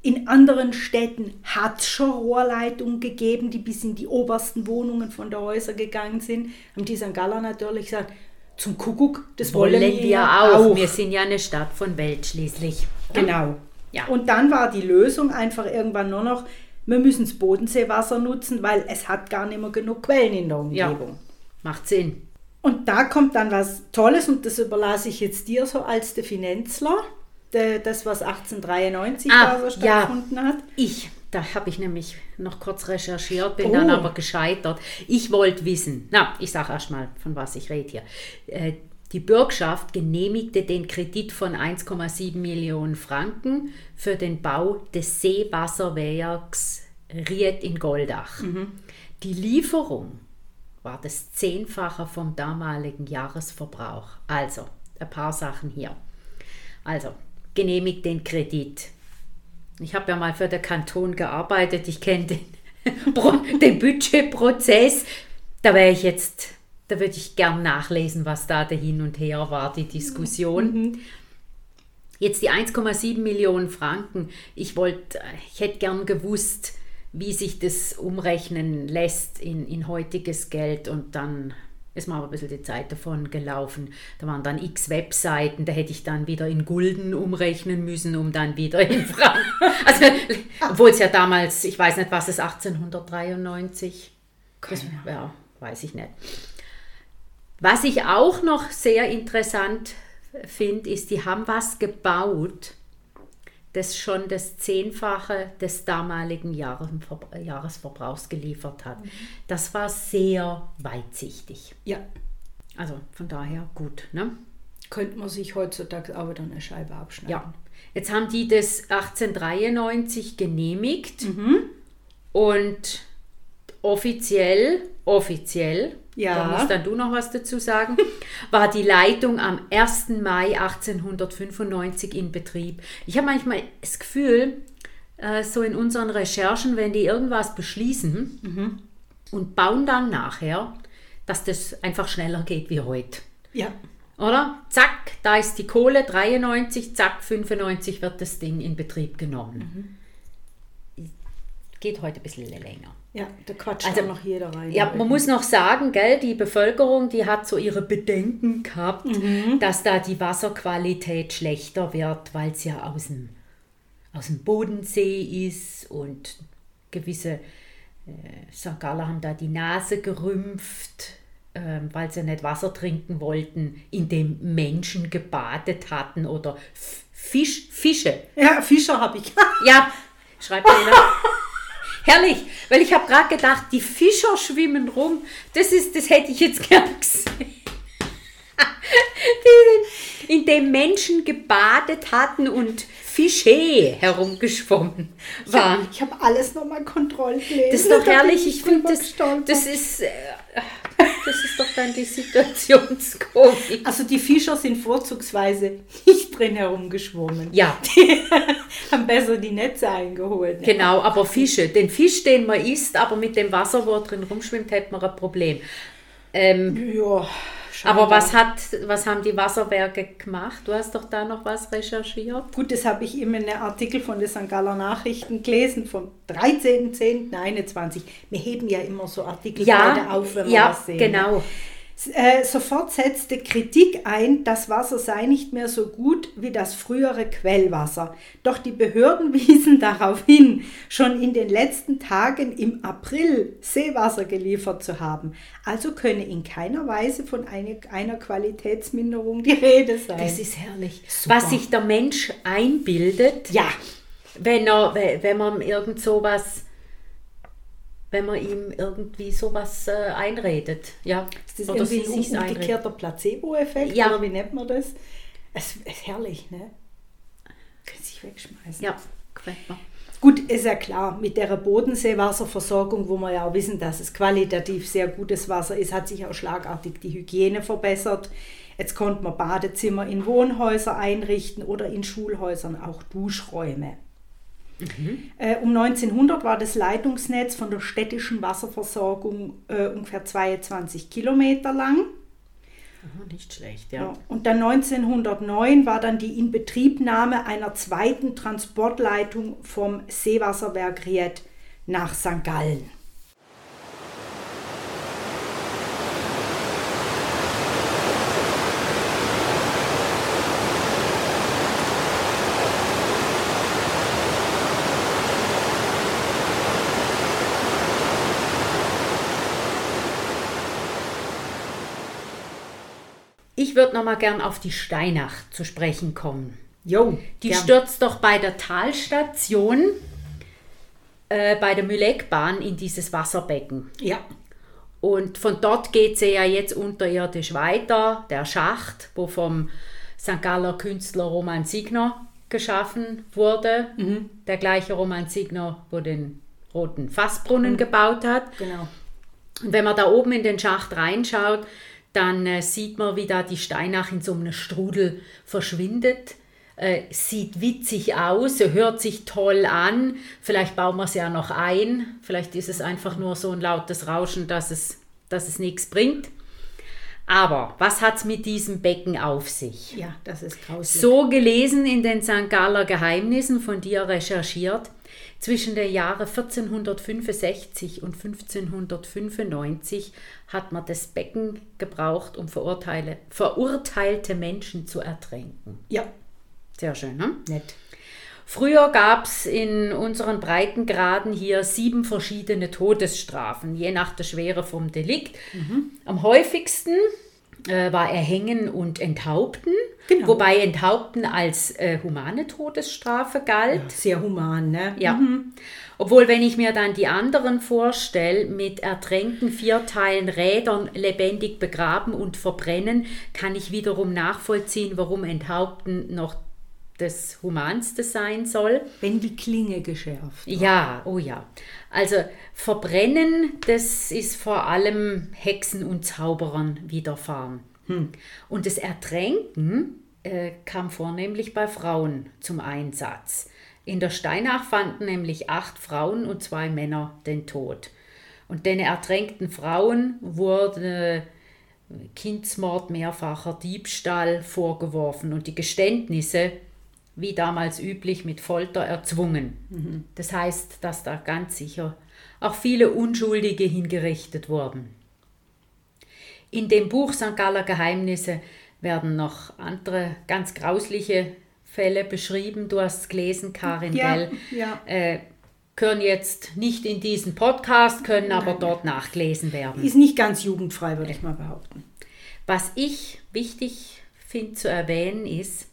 In anderen Städten hat es schon Rohrleitungen gegeben, die bis in die obersten Wohnungen von der Häuser gegangen sind. Haben die St. Galler natürlich gesagt, zum Kuckuck, das wollen, Wollen wir ja auch. Wir sind ja eine Stadt von Welt schließlich. Genau. Ja. Und dann war die Lösung einfach irgendwann nur noch, wir müssen das Bodenseewasser nutzen, weil es hat gar nicht mehr genug Quellen in der Ja, Umgebung. macht Sinn. Und da kommt dann was Tolles und das überlasse ich jetzt dir so als der Finanzler, das was 1893 Ah, da so ja. stattgefunden hat. Ich, da habe ich nämlich noch kurz recherchiert, bin Oh. dann aber gescheitert. Ich wollte wissen, na, ich sage erst mal, von was ich rede hier. Äh, die Bürgschaft genehmigte den Kredit von 1,7 Millionen Franken für den Bau des Seewasserwerks Ried in Goldach. Die Lieferung war das Zehnfache vom damaligen Jahresverbrauch. Also, ein paar Sachen hier. Also, genehmigt den Kredit. Ich habe ja mal für den Kanton gearbeitet. Ich kenne den, <laughs> den Budgetprozess. Da wäre ich jetzt, da würde ich gern nachlesen, was da der Hin und Her war, die Diskussion. Jetzt die 1,7 Millionen Franken. Ich wollte, ich hätte gern gewusst, wie sich das umrechnen lässt in, in heutiges Geld und dann ist mir aber ein bisschen die Zeit davon gelaufen. Da waren dann x Webseiten, da hätte ich dann wieder in Gulden umrechnen müssen, um dann wieder in Franken. <laughs> Also, obwohl es ja damals, ich weiß nicht, was es 1893, das, ja, weiß ich nicht. Was ich auch noch sehr interessant finde, ist, die haben was gebaut, das schon das Zehnfache des damaligen Jahresver- Jahresverbrauchs geliefert hat. Das war sehr weitsichtig. Ja, Also von daher gut. Ne? könnte man sich heutzutage auch wieder eine Scheibe abschneiden. Ja. Jetzt haben die das 1893 genehmigt und offiziell offiziell, Ja. da musst dann du noch was dazu sagen, <laughs> war die Leitung am 1. Mai 1895 in Betrieb. Ich habe manchmal das Gefühl, äh, so in unseren Recherchen, wenn die irgendwas beschließen und bauen dann nachher, dass das einfach schneller geht wie heute. Ja. Oder? Zack, da ist die Kohle, 93, zack, 95 wird das Ding in Betrieb genommen. Geht heute ein bisschen länger. Ja, da quatscht Also, noch jeder rein. Ja, man muss noch sagen, gell, die Bevölkerung, die hat so ihre Bedenken gehabt, dass da die Wasserqualität schlechter wird, weil es ja aus dem, aus dem Bodensee ist und gewisse äh, St. Galler haben da die Nase gerümpft, ähm, weil sie nicht Wasser trinken wollten, in dem Menschen gebadet hatten oder Fisch, Fische Ja, Fischer habe ich. ja, schreibt einer. <laughs> Herrlich, weil ich habe gerade gedacht, die Fischer schwimmen rum. Das ist, das hätte ich jetzt <laughs> gern gesehen. Die, in dem Menschen gebadet hatten und Fische herumgeschwommen waren. Ich habe alles nochmal kontrolliert. Das ist doch herrlich. Ich finde, das, das ist, äh, das ist doch dann die Situationskomik. Also die Fischer sind vorzugsweise nicht drin herumgeschwommen. Ja, Die <laughs> haben besser die Netze eingeholt. ne? Genau, aber Fische. Den Fisch, den man isst, aber mit dem Wasser, wo er drin rumschwimmt, hätte man ein Problem. Ähm, Ja, aber was, hat, was haben die Wasserwerke gemacht? Du hast doch da noch was recherchiert. Gut, das habe ich in einem Artikel von den St. Galler Nachrichten gelesen, vom 13.10.21. Wir heben ja immer so Artikel beide auf, wenn wir ja, was sehen. genau. Äh, sofort setzte Kritik ein, das Wasser sei nicht mehr so gut wie das frühere Quellwasser. Doch die Behörden <laughs> wiesen darauf hin, schon in den letzten Tagen im April Seewasser geliefert zu haben. Also könne in keiner Weise von einer, einer Qualitätsminderung die Rede sein. Das ist herrlich. Super. Was sich der Mensch einbildet, ja, wenn, er, we- wenn man irgend sowas, wenn man ihm irgendwie sowas äh, einredet. Ja, ist das oder irgendwie ein umgekehrter Placebo-Effekt Ja. oder wie nennt man das? Es ist herrlich, ne? Können sich wegschmeißen. Ja, gefällt mir. Gut, ist ja klar, mit der Bodenseewasserversorgung, wo wir ja auch wissen, dass es qualitativ sehr gutes Wasser ist, hat sich auch schlagartig die Hygiene verbessert. Jetzt konnte man Badezimmer in Wohnhäuser einrichten oder in Schulhäusern auch Duschräume. Äh, um 1900 war das Leitungsnetz von der städtischen Wasserversorgung äh, ungefähr 22 Kilometer lang. Aha, nicht schlecht, ja. Ja. Und dann 1909 war dann die Inbetriebnahme einer zweiten Transportleitung vom Seewasserwerk Ried nach St. Gallen. Ich würde noch mal gern auf die Steinach zu sprechen kommen. Jo, Die gern. stürzt doch bei der Talstation äh, bei der Mühleckbahn in dieses Wasserbecken. Ja, Und von dort geht sie ja jetzt unterirdisch weiter, der Schacht, wo vom St. Galler Künstler Roman Signer geschaffen wurde. Der gleiche Roman Signer, wo den roten Fassbrunnen gebaut hat. genau. Und wenn man da oben in den Schacht reinschaut, dann äh, sieht man, wie da die Steinach in so einem Strudel verschwindet. Äh, sieht witzig aus, hört sich toll an. Vielleicht bauen wir es ja noch ein. Vielleicht ist es einfach nur so ein lautes Rauschen, dass es, dass es nichts bringt. Aber was hat es mit diesem Becken auf sich? Ja, das ist grauslich. So gelesen in den St. Galler Geheimnissen, von dir recherchiert. Zwischen den Jahren 1465 und 1595 hat man das Becken gebraucht, um verurteilte Menschen zu ertränken. Ja, Sehr schön, ne? nett. Früher gab es in unseren Breitengraden hier sieben verschiedene Todesstrafen, je nach der Schwere vom Delikt. Am häufigsten äh, war Erhängen und Enthaupten, Genau. wobei Enthaupten als äh, humane Todesstrafe galt. Sehr human, ne? Ja. Obwohl, wenn ich mir dann die anderen vorstelle, mit ertränkten vier Teilen Rädern lebendig begraben und verbrennen, kann ich wiederum nachvollziehen, warum Enthaupten noch das Humanste sein soll. Wenn die Klinge geschärft. War. Ja, oh ja. Also Verbrennen, das ist vor allem Hexen und Zauberern widerfahren. Hm. Und das Ertränken äh, kam vornehmlich bei Frauen zum Einsatz. In der Steinach fanden nämlich acht Frauen und zwei Männer den Tod. Und den ertränkten Frauen wurde Kindsmord, mehrfacher Diebstahl vorgeworfen und die Geständnisse, wie damals üblich, mit Folter erzwungen. Mhm. Das heißt, dass da ganz sicher auch viele Unschuldige hingerichtet wurden. In dem Buch St. Galler Geheimnisse werden noch andere ganz grausliche Fälle beschrieben. Du hast es gelesen, Karin, ja, gell? Ja. Äh, können jetzt nicht in diesen Podcast, können aber Nein. dort nachgelesen werden. Ist nicht ganz jugendfrei, würde ich mal behaupten. Was ich wichtig finde zu erwähnen ist,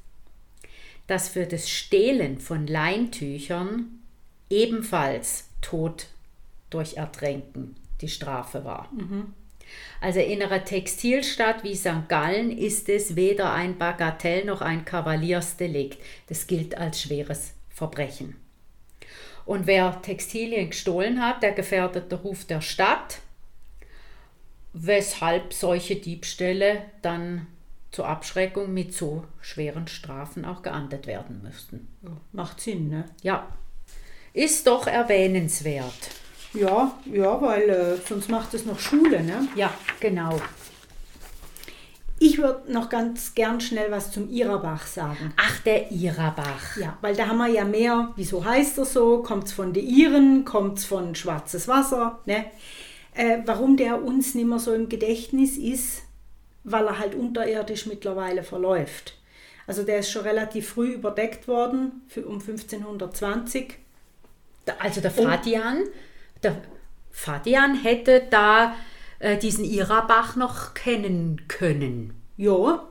dass für das Stehlen von Leintüchern ebenfalls Tod durch Ertränken die Strafe war. Mhm. Also in einer Textilstadt wie St. Gallen ist es weder ein Bagatell noch ein Kavaliersdelikt. Das gilt als schweres Verbrechen. Und wer Textilien gestohlen hat, der gefährdet den Ruf der Stadt, weshalb solche Diebstähle dann zur Abschreckung mit so schweren Strafen auch geahndet werden müssten. Macht Sinn, ne? Ja. Ist doch erwähnenswert. Ja, ja, weil äh, sonst macht es noch Schule, ne? Ja, genau. Ich würde noch ganz gern schnell was zum Irabach sagen. Ach, der Irabach. Ja, weil da haben wir ja mehr, wieso heißt er so? Kommt es von den Iren? Kommt es von schwarzes Wasser? Ne? Äh, warum der uns nicht mehr so im Gedächtnis ist, weil er halt unterirdisch mittlerweile verläuft. Also der ist schon relativ früh überdeckt worden, um 1520. Also der Fadian, der Fadian hätte da äh, diesen Irabach noch kennen können. Ja,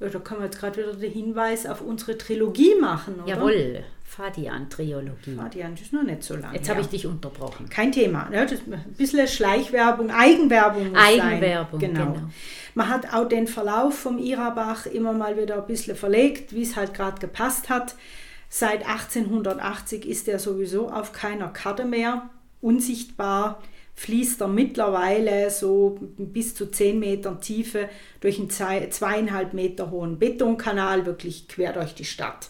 ja da können wir jetzt gerade wieder den Hinweis auf unsere Trilogie machen, oder? Jawohl, Fadian-Triologie. Fadian ist noch nicht so lange. Jetzt ja. habe ich dich unterbrochen. Kein Thema. Ja, das ein bisschen Schleichwerbung, Eigenwerbung muss Eigenwerbung, sein. Genau. genau. Man hat auch den Verlauf vom Irabach immer mal wieder ein bisschen verlegt, wie es halt gerade gepasst hat. Seit 1880 ist er sowieso auf keiner Karte mehr unsichtbar fließt er mittlerweile so bis zu 10 Metern Tiefe durch einen zweieinhalb Meter hohen Betonkanal wirklich quer durch die Stadt.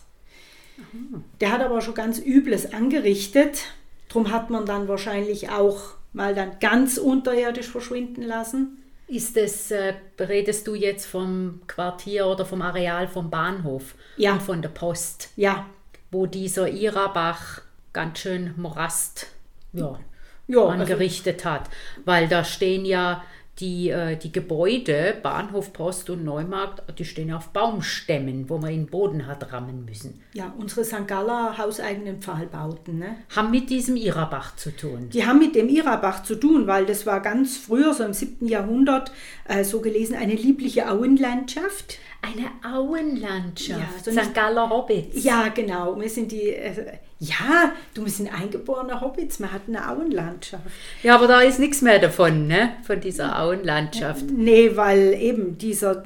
Der hat aber schon ganz Übles angerichtet. Darum hat man dann wahrscheinlich auch mal dann ganz unterirdisch verschwinden lassen. Ist es, äh, redest du jetzt vom Quartier oder vom Areal vom Bahnhof ja. und von der Post? Ja. Wo dieser Irabach ganz schön Morast ja, ja, also angerichtet also, hat. Weil da stehen ja die, äh, die Gebäude, Bahnhof, Post und Neumarkt, die stehen auf Baumstämmen, wo man in den Boden hat rammen müssen. Ja, unsere St. Galler hauseigenen Pfahlbauten. Ne? Haben mit diesem Irabach zu tun. Die haben mit dem Irabach zu tun, weil das war ganz früher, so im 7. Jahrhundert, äh, so gelesen, eine liebliche Auenlandschaft. Eine Auenlandschaft. Ja, so St. Galler Hobbits. Ja, genau. Wir sind die, äh, ja, du bist ein eingeborener Hobbits, man hat eine Auenlandschaft. Ja, aber da ist nichts mehr davon, ne? Von dieser Auenlandschaft. Nee, weil eben dieser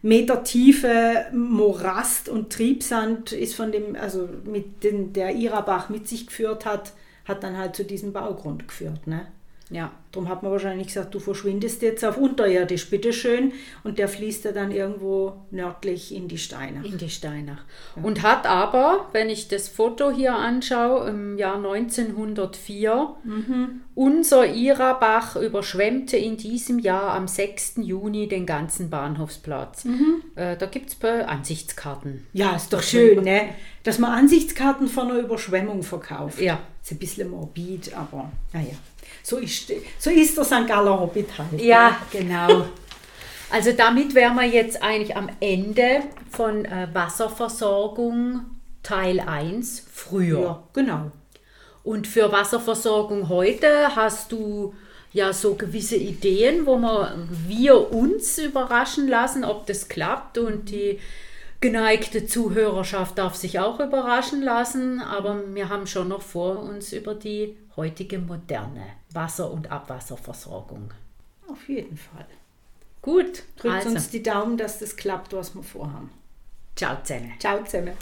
metertiefe Morast und Triebsand ist von dem, also mit den der Irabach mit sich geführt hat, hat dann halt zu diesem Baugrund geführt, ne? Ja. Darum hat man wahrscheinlich gesagt, du verschwindest jetzt auf unterirdisch, bitteschön. Und der fließt ja dann irgendwo nördlich in die Steinach. In die Steinach. Ja. Und hat aber, wenn ich das Foto hier anschaue, im Jahr 1904, mhm. unser Irabach überschwemmte in diesem Jahr am 6. Juni den ganzen Bahnhofsplatz. Mhm. Äh, da gibt es Ansichtskarten. Ja, ist doch schön, ne? dass man Ansichtskarten von einer Überschwemmung verkauft. Ja. Ist ein bisschen morbid, aber naja. So ist, so ist der St. Galler Hobbit halt. Ja, genau. Also damit wären wir jetzt eigentlich am Ende von äh, Wasserversorgung Teil 1 früher. Ja, genau. Und für Wasserversorgung heute hast du ja so gewisse Ideen, wo wir, wir uns überraschen lassen, ob das klappt und die geneigte Zuhörerschaft darf sich auch überraschen lassen, aber wir haben schon noch vor, uns über die heutige moderne Wasser- und Abwasserversorgung. Auf jeden Fall. Gut. Drückt also. uns die Daumen, dass das klappt, was wir vorhaben. Ciao zusammen. Ciao zusammen.